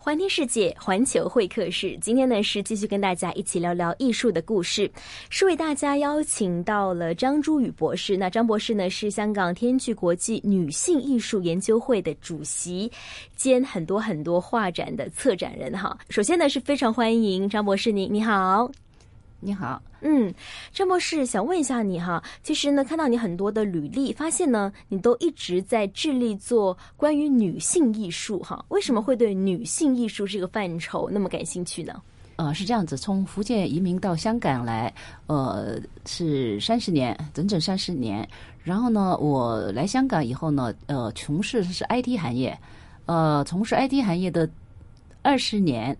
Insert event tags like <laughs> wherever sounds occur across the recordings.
环听世界，环球会客室。今天呢是继续跟大家一起聊聊艺术的故事，是为大家邀请到了张珠宇博士。那张博士呢是香港天剧国际女性艺术研究会的主席，兼很多很多画展的策展人哈。首先呢是非常欢迎张博士，您你好。你好，嗯，张博士想问一下你哈，其实呢，看到你很多的履历，发现呢，你都一直在致力做关于女性艺术哈，为什么会对女性艺术这个范畴那么感兴趣呢？呃，是这样子，从福建移民到香港来，呃，是三十年，整整三十年。然后呢，我来香港以后呢，呃，从事的是 IT 行业，呃，从事 IT 行业的二十年，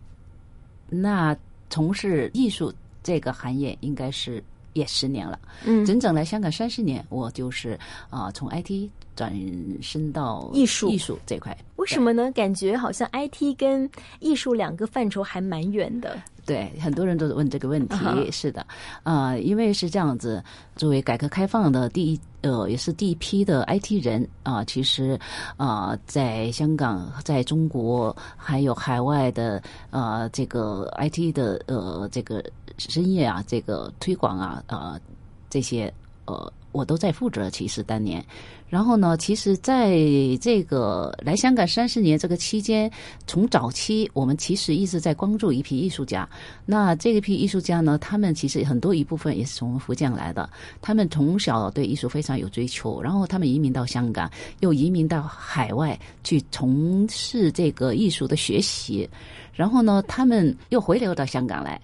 那从事艺术。这个行业应该是也十年了，嗯，整整来香港三十年，我就是啊，从 IT 转身到艺术艺术这块。为什么呢？感觉好像 IT 跟艺术两个范畴还蛮远的。对，很多人都问这个问题。是的，啊，因为是这样子，作为改革开放的第一，呃，也是第一批的 IT 人啊，其实啊，在香港、在中国还有海外的呃，这个 IT 的呃，这个生业啊，这个推广啊，啊，这些呃。我都在负责，其实当年，然后呢，其实在这个来香港三十年这个期间，从早期我们其实一直在关注一批艺术家。那这一批艺术家呢，他们其实很多一部分也是从福建来的，他们从小对艺术非常有追求，然后他们移民到香港，又移民到海外去从事这个艺术的学习，然后呢，他们又回流到香港来。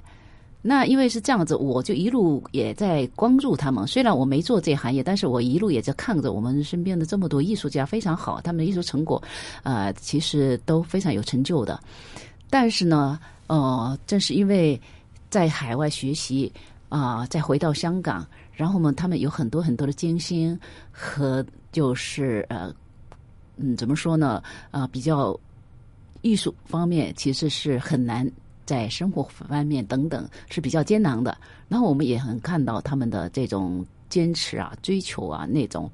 那因为是这样子，我就一路也在关注他们。虽然我没做这行业，但是我一路也在看着我们身边的这么多艺术家非常好，他们的艺术成果，呃，其实都非常有成就的。但是呢，呃，正是因为在海外学习啊，再回到香港，然后呢，他们有很多很多的艰辛和就是呃，嗯，怎么说呢？啊，比较艺术方面其实是很难。在生活方面等等是比较艰难的，然后我们也很看到他们的这种坚持啊、追求啊那种，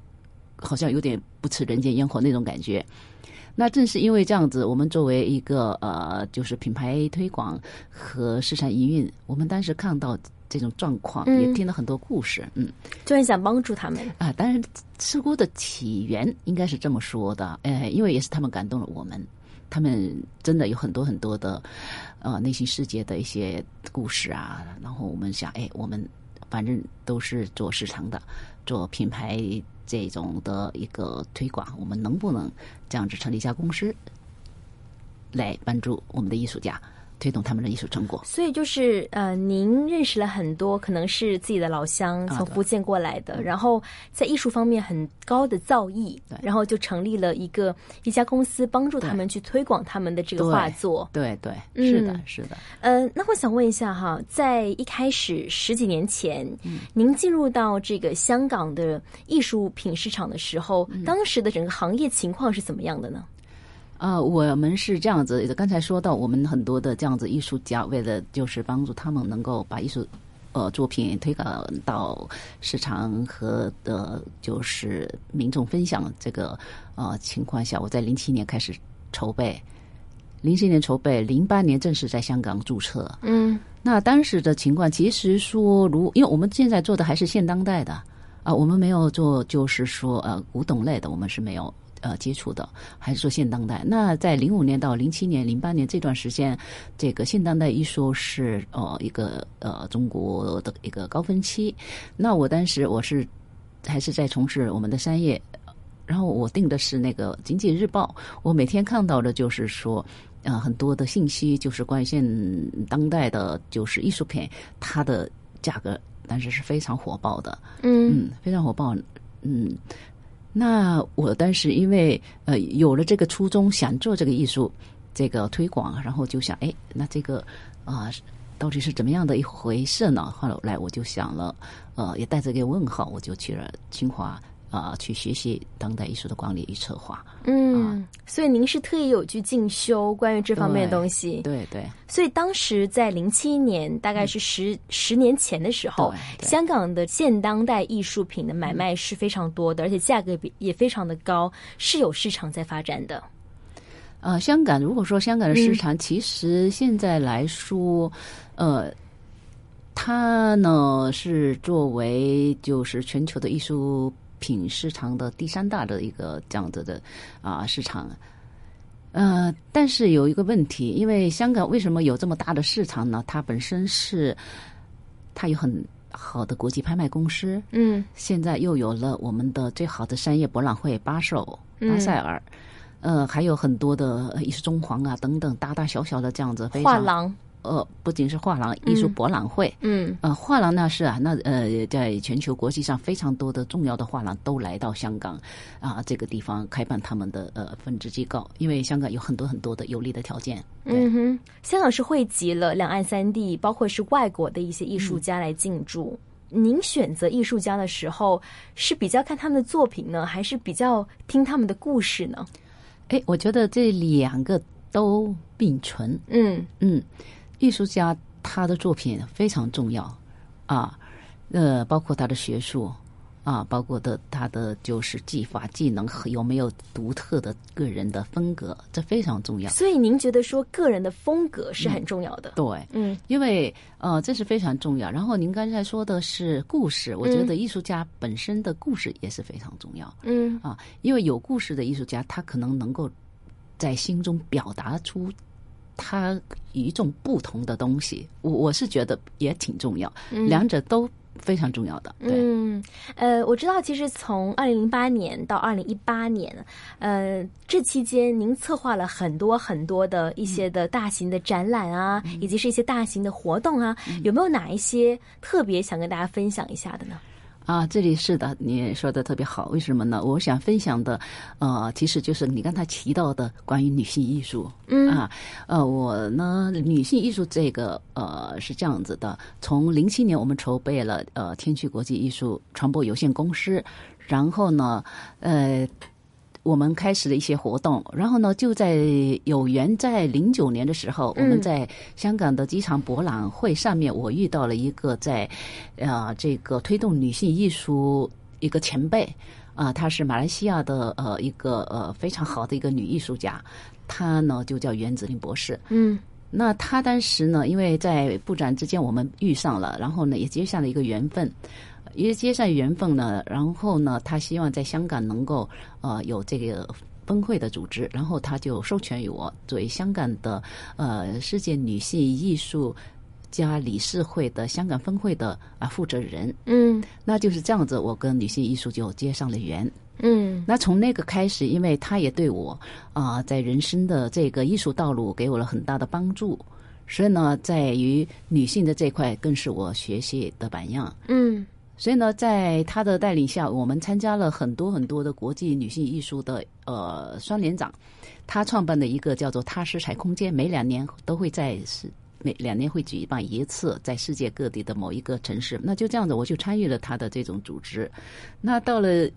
好像有点不吃人间烟火那种感觉。那正是因为这样子，我们作为一个呃，就是品牌推广和市场营运，我们当时看到这种状况，也听了很多故事，嗯，就很想帮助他们啊。当然，吃锅的起源应该是这么说的，哎，因为也是他们感动了我们。他们真的有很多很多的，呃，内心世界的一些故事啊。然后我们想，哎，我们反正都是做市场的，做品牌这种的一个推广，我们能不能这样子成立一家公司，来帮助我们的艺术家？推动他们的艺术成果，所以就是呃，您认识了很多可能是自己的老乡从福建过来的，然后在艺术方面很高的造诣，然后就成立了一个一家公司，帮助他们去推广他们的这个画作。对对，是的，是的。呃，那我想问一下哈，在一开始十几年前，您进入到这个香港的艺术品市场的时候，当时的整个行业情况是怎么样的呢？啊，我们是这样子。刚才说到，我们很多的这样子艺术家，为了就是帮助他们能够把艺术呃作品推广到市场和的，就是民众分享这个呃情况下，我在零七年开始筹备，零七年筹备，零八年正式在香港注册。嗯，那当时的情况其实说，如因为我们现在做的还是现当代的啊，我们没有做就是说呃古董类的，我们是没有。呃，接触的还是说现当代？那在零五年到零七年、零八年这段时间，这个现当代艺术是呃一个呃中国的一个高峰期。那我当时我是还是在从事我们的商业，然后我订的是那个《经济日报》，我每天看到的就是说，呃，很多的信息就是关于现当代的，就是艺术品，它的价格当时是非常火爆的，嗯，非常火爆，嗯。那我当时因为呃有了这个初衷，想做这个艺术这个推广，然后就想，哎，那这个啊到底是怎么样的一回事呢？后来我就想了，呃，也带着个问号，我就去了清华。啊，去学习当代艺术的管理与策划。嗯，所以您是特意有去进修关于这方面的东西。对对。所以当时在零七年，大概是十十年前的时候，香港的现当代艺术品的买卖是非常多的，而且价格比也非常的高，是有市场在发展的。呃，香港如果说香港的市场，其实现在来说，呃，它呢是作为就是全球的艺术品市场的第三大的一个这样子的啊市场。呃，但是有一个问题，因为香港为什么有这么大的市场呢？它本身是它有很好的国际拍卖公司，嗯，现在又有了我们的最好的商业博览会巴首巴塞尔，呃，还有很多的艺术中皇啊等等大大小小的这样子非常画廊，呃，不仅是画廊艺术博览会，嗯呃，画廊那是啊，那呃，在全球国际上非常多的重要的画廊都来到香港啊这个地方开办他们的呃分支机构，因为香港有很多很多的有利的条件。对嗯哼，香港是汇集了两岸三地，包括是外国的一些艺术家来进驻。您选择艺术家的时候，是比较看他们的作品呢，还是比较听他们的故事呢？哎，我觉得这两个都并存。嗯嗯，艺术家他的作品非常重要啊，呃，包括他的学术啊，包括的他的就是技法、技能和有没有独特的个人的风格，这非常重要。所以您觉得说个人的风格是很重要的？对，嗯因为呃，这是非常重要。然后您刚才说的是故事，我觉得艺术家本身的故事也是非常重要嗯啊，因为有故事的艺术家，他可能能够在心中表达出他与众不同的东西。我我是觉得也挺重要，嗯两者都非常重要的。对，嗯，呃，我知道，其实从二零零八年到二零一八年，呃，这期间您策划了很多很多的一些的大型的展览啊，以及是一些大型的活动啊，有没有哪一些特别想跟大家分享一下的呢？啊，这里是的，你说的特别好。为什么呢？我想分享的，呃，其实就是你刚才提到的关于女性艺术。嗯啊，呃，我呢，女性艺术这个，呃，是这样子的。从零七年，我们筹备了呃天趣国际艺术传播有限公司，然后呢，呃。我们开始了一些活动，然后呢，就在有缘在零九年的时候，我们在香港的机场博览会上面，我遇到了一个在，呃，这个推动女性艺术一个前辈啊、她是马来西亚的呃一个呃非常好的一个女艺术家，她呢就叫袁子玲博士。嗯那她当时呢，因为在布展之间我们遇上了，然后呢也结下了一个缘分。也接上缘分呢，然后呢，他希望在香港能够呃有这个分会的组织，然后他就授权于我作为香港的呃世界女性艺术家理事会的香港分会的啊、负责人。嗯那就是这样子，我跟女性艺术就接上了缘。嗯那从那个开始，因为他也对我啊、在人生的这个艺术道路给我了很大的帮助，所以呢，在于女性的这块更是我学习的榜样。嗯所以呢，在他的带领下，我们参加了很多很多的国际女性艺术的呃双年展。他创办的一个叫做“踏实彩空间”，每两年都会在世每两年会举办一次，在世界各地的某一个城市。那就这样子，我就参与了他的这种组织。那到了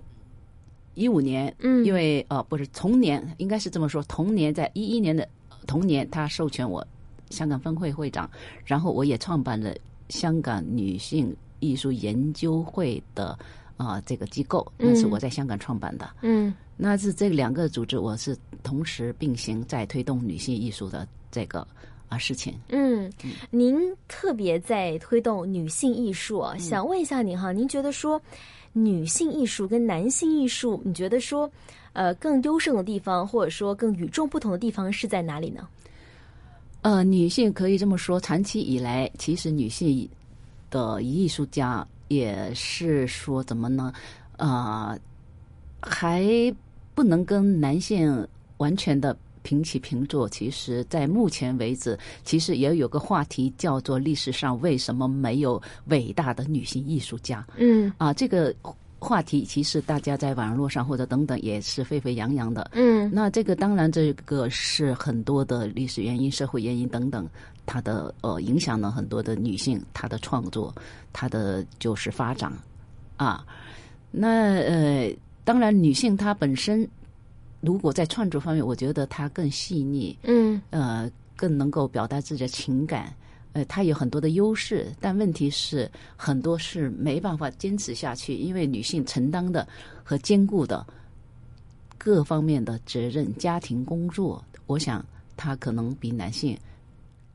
一五年，嗯因为呃不是同年，应该是这么说，同年在一一年的同年，他授权我香港分会会长，然后我也创办了香港女性艺术研究会的啊、这个机构，那是我在香港创办的。嗯那是这两个组织，我是同时并行在推动女性艺术的这个啊事情。嗯，您特别在推动女性艺术想问一下您哈，您觉得说女性艺术跟男性艺术，你觉得说呃更优胜的地方，或者说更与众不同的地方是在哪里呢？呃，女性可以这么说，长期以来，其实女性的艺术家也是说怎么呢？啊、还不能跟男性完全的平起平坐。其实，在目前为止，其实也有个话题叫做历史上为什么没有伟大的女性艺术家？嗯啊，这个话题其实大家在网络上或者等等也是沸沸扬扬的。嗯那这个当然，这个是很多的历史原因、社会原因等等，它的呃影响了很多的女性，她的创作，她的就是发展啊。那呃，当然，女性她本身如果在创作方面，我觉得她更细腻，嗯呃，更能够表达自己的情感。呃，她有很多的优势，但问题是很多是没办法坚持下去，因为女性承担的和兼顾的各方面的责任、家庭、工作、我想他可能比男性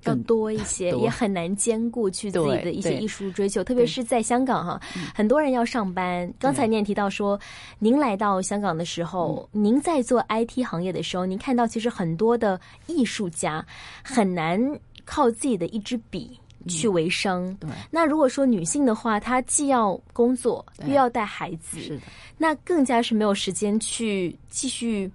要更多一些，<laughs> 也很难兼顾去自己的一些艺术追求，特别是在香港哈，很多人要上班。刚才你也提到说，您来到香港的时候，您在做 IT 行业的时候，您看到其实很多的艺术家很难靠自己的一支笔。去为生。对，那如果说女性的话，她既要工作，又要带孩子，是的，那更加是没有时间去继续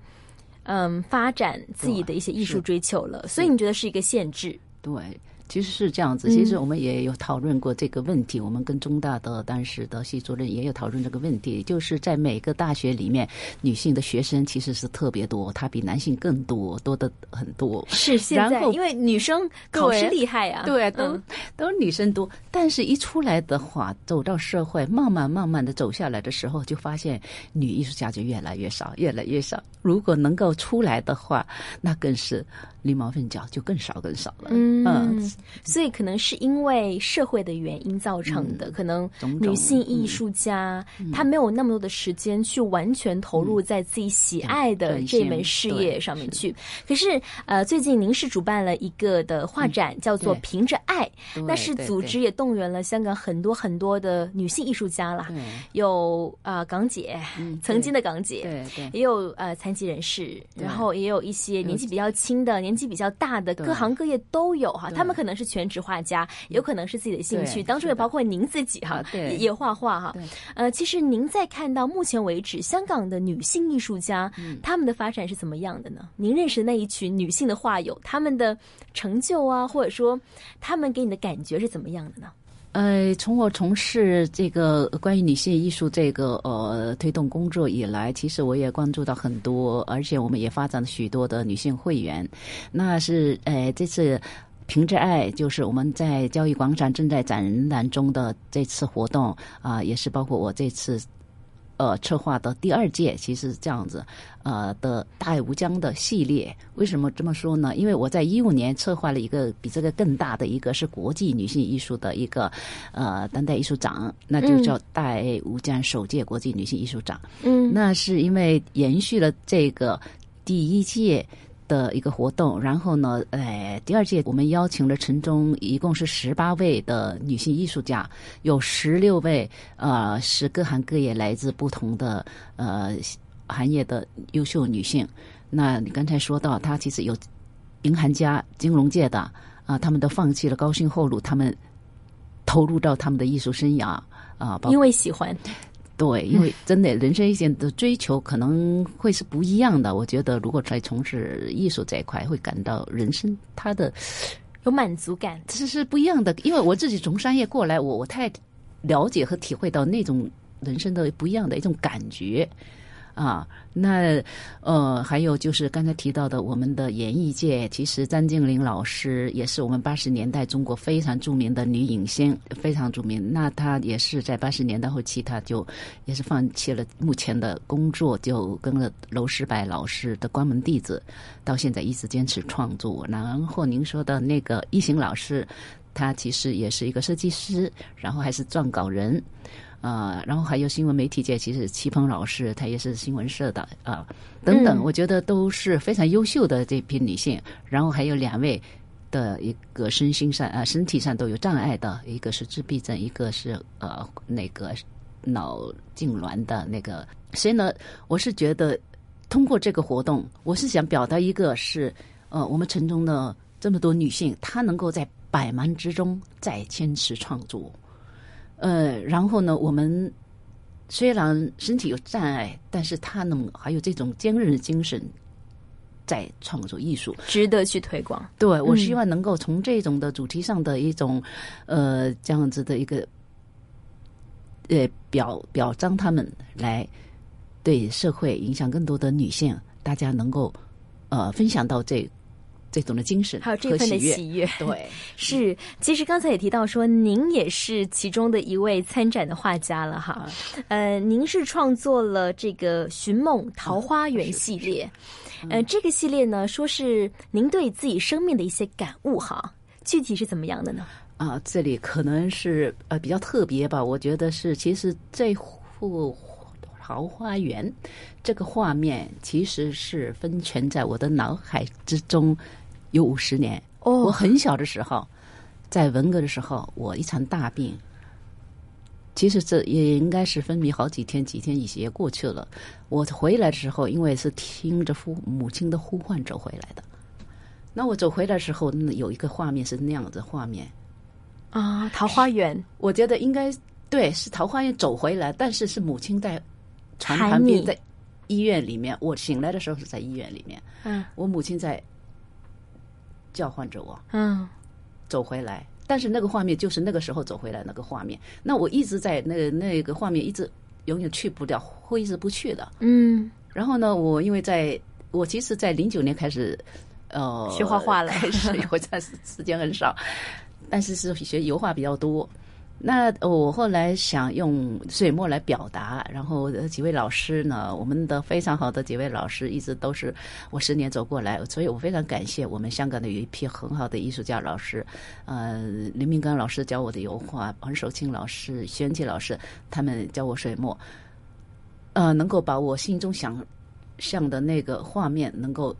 嗯发展自己的一些艺术追求了。所以你觉得是一个限制？对。其实是这样子，嗯其实我们也有讨论过这个问题。我们跟中大的当时的系主任也有讨论这个问题，就是在每个大学里面，女性的学生其实是特别多，她比男性更多，多的很多。是现在，然后因为女生考试厉害啊，对，都、嗯都是女生多，但是一出来的话，走到社会，慢慢慢慢的走下来的时候，就发现女艺术家就越来越少，越来越少。如果能够出来的话，那更是狸猫凤角，就更少更少了。嗯，所以可能是因为社会的原因造成的，可能女性艺术家、她没有那么多的时间去完全投入在自己喜爱的嗯这门事业上面去。可是呃，最近您是主办了一个的画展，叫做“凭着爱”，那是组织也动员了香港很多很多的女性艺术家啦，有啊、呃港姐，嗯曾经的港姐，对对。也有呃残疾人士，然后也有一些年纪比较轻的、年纪比较大的，各行各业都有哈。他们可能是全职画家，有可能是自己的兴趣，当中也包括您自己哈也也画画哈对。呃，其实您在看到目前为止香港的女性艺术家，嗯她们的发展是怎么样的呢？您认识的那一群女性的画友，他们的成就啊，或者说他们给你的感觉是怎么样的呢？呃，从我从事这个关于女性艺术这个呃推动工作以来，其实我也关注到很多，而且我们也发展了许多的女性会员。那是呃这次。凭着爱，就是我们在交易广场正在展览中的这次活动啊、也是包括我这次呃策划的第二届，其实这样子呃的大爱无疆的系列。为什么这么说呢？因为我在一五年策划了一个比这个更大的一个是国际女性艺术的一个呃当代艺术展，那就叫大爱无疆首届国际女性艺术展。嗯那是因为延续了这个第一届的一个活动，然后呢，呃，第二届我们邀请了城中一共是十八位的女性艺术家，有十六位呃是各行各业来自不同的呃行业的优秀女性。那你刚才说到，她其实有银行家、金融界的啊、他们都放弃了高薪厚禄，他们投入到他们的艺术生涯啊，因为喜欢，对，因为真的人生一些的追求可能会是不一样的。我觉得，如果在从事艺术这一块，会感到人生它的有满足感。这是不一样的。因为我自己从商业过来，我我太了解和体会到那种人生的不一样的一种感觉啊。那呃，还有就是刚才提到的，我们的演艺界，其实张静林老师也是我们八十年代中国非常著名的女影星，非常著名。那她也是在八十年代后期，她就也是放弃了目前的工作，就跟了娄世柏老师的关门弟子，到现在一直坚持创作。然后您说的那个一行老师，他其实也是一个设计师，然后还是撰稿人。啊、然后还有新闻媒体界，其实齐鹏老师他也是新闻社的啊、等等，嗯我觉得都是非常优秀的这批女性。然后还有两位的一个身心上啊、身体上都有障碍的，一个是自闭症，一个是呃那个脑痉挛的那个。所以呢，我是觉得通过这个活动，我是想表达一个是呃我们城中的这么多女性，她能够在百忙之中再坚持创作。呃，然后呢，我们虽然身体有障碍，但是他能还有这种坚韧的精神，在创作艺术。值得去推广。对我嗯希望能够从这种的主题上的一种，呃，这样子的一个，呃，表表彰他们来对社会影响更多的女性，大家能够呃分享到这这种的精神还有这份的喜悦。喜悦，<laughs> 对，<laughs> 是，其实刚才也提到说，您也是其中的一位参展的画家了哈。呃，您是创作了这个《寻梦桃花源》系列，呃，这个系列呢，说是您对自己生命的一些感悟哈，具体是怎么样的呢？啊，这里可能是呃比较特别吧，我觉得是其实这幅桃花源这个画面，其实是分存在我的脑海之中有五十年。哦我很小的时候，在文革的时候，我一场大病。其实这也应该是分离好几天，几天也也过去了。我回来的时候，因为是听着父母亲的呼唤走回来的。那我走回来的时候，那有一个画面是那样的画面，啊，桃花源我觉得应该对，是桃花源走回来，但是是母亲在床喊旁边，在医院里面。我醒来的时候是在医院里面，嗯我母亲在叫唤着我嗯走回来，但是那个画面就是那个时候走回来那个画面。那我一直在那个那个画面一直永远去不掉，挥之不去的。嗯，然后呢，我因为在我其实，在零九年开始，呃，学画画了 <laughs> 开始我暂时时间很少，但是是学油画比较多。那我后来想用水墨来表达，然后几位老师呢，我们的非常好的几位老师，一直都是我十年走过来，所以我非常感谢我们香港的有一批很好的艺术家老师，呃，林明刚老师教我的油画，黄守清老师、徐元吉老师，他们教我水墨，呃，能够把我心中想象的那个画面能够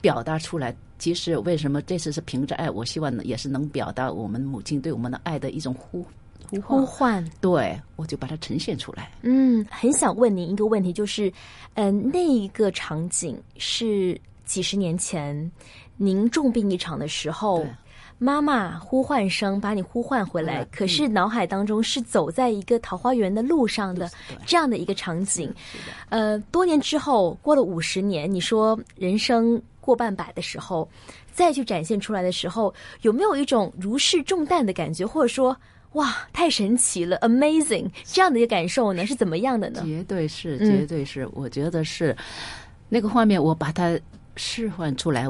表达出来。其实为什么这次是凭着爱？我希望呢也是能表达我们母亲对我们的爱的一种呼呼呼唤。对，我就把它呈现出来。嗯，很想问您一个问题，就是，嗯、那一个场景是几十年前您重病一场的时候，妈妈呼唤声把你呼唤回来，嗯可是脑海当中是走在一个桃花源的路上的这样的一个场景。呃，多年之后，过了五十年，你说人生过半百的时候，再去展现出来的时候，有没有一种如释重担的感觉，或者说，哇，太神奇了，amazing 这样的一个感受呢？是怎么样的呢？绝对是，嗯绝对是。我觉得是那个画面，我把它释放出来，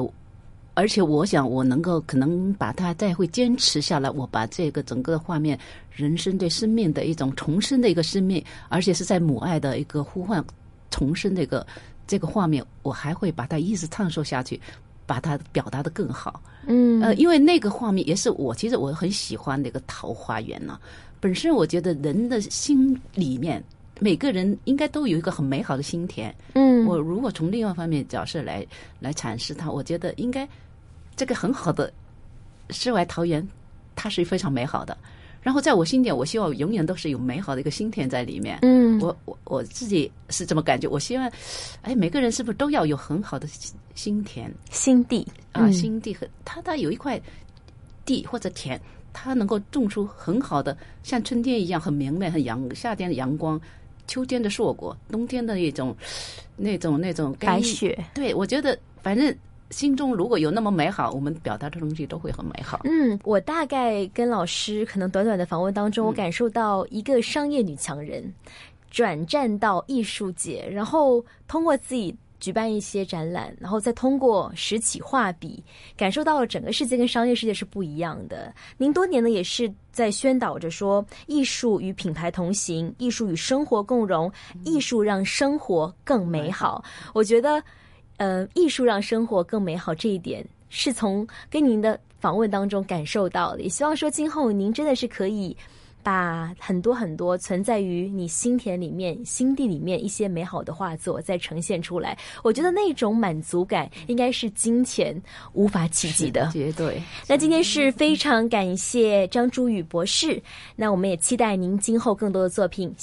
而且我想我能够可能把它再会坚持下来。我把这个整个画面，人生对生命的一种重生的一个生命，而且是在母爱的一个呼唤重生的一个这个画面，我还会把它一直探索下去。把它表达的更好，嗯呃，因为那个画面也是我其实我很喜欢那个桃花源呢、本身我觉得人的心里面，每个人应该都有一个很美好的心田。嗯，我如果从另外一方面角色来来阐释它，我觉得应该这个很好的世外桃源，它是非常美好的。然后在我心里，我希望永远都是有美好的一个心田在里面。嗯，我我我自己是这么感觉。我希望，哎，每个人是不是都要有很好的心心田心地啊？嗯心地和他他有一块地或者田，他能够种出很好的，像春天一样很明媚、很阳夏天的阳光，秋天的硕果，冬天的一种那种那种干白雪。对，我觉得反正心中如果有那么美好，我们表达的东西都会很美好。嗯，我大概跟老师可能短短的访问当中，我感受到一个商业女强人转战到艺术界，然后通过自己举办一些展览，然后再通过拾起画笔，感受到了整个世界跟商业世界是不一样的。您多年呢也是在宣导着说，艺术与品牌同行，艺术与生活共融，艺术让生活更美好。我觉得。呃，艺术让生活更美好这一点，是从跟您的访问当中感受到的。也希望说，今后您真的是可以把很多很多存在于你心田里面、心地里面一些美好的画作再呈现出来。我觉得那种满足感，应该是金钱无法企及的。绝 <laughs> 对。那今天是非常感谢张珠宇博士，那我们也期待您今后更多的作品。谢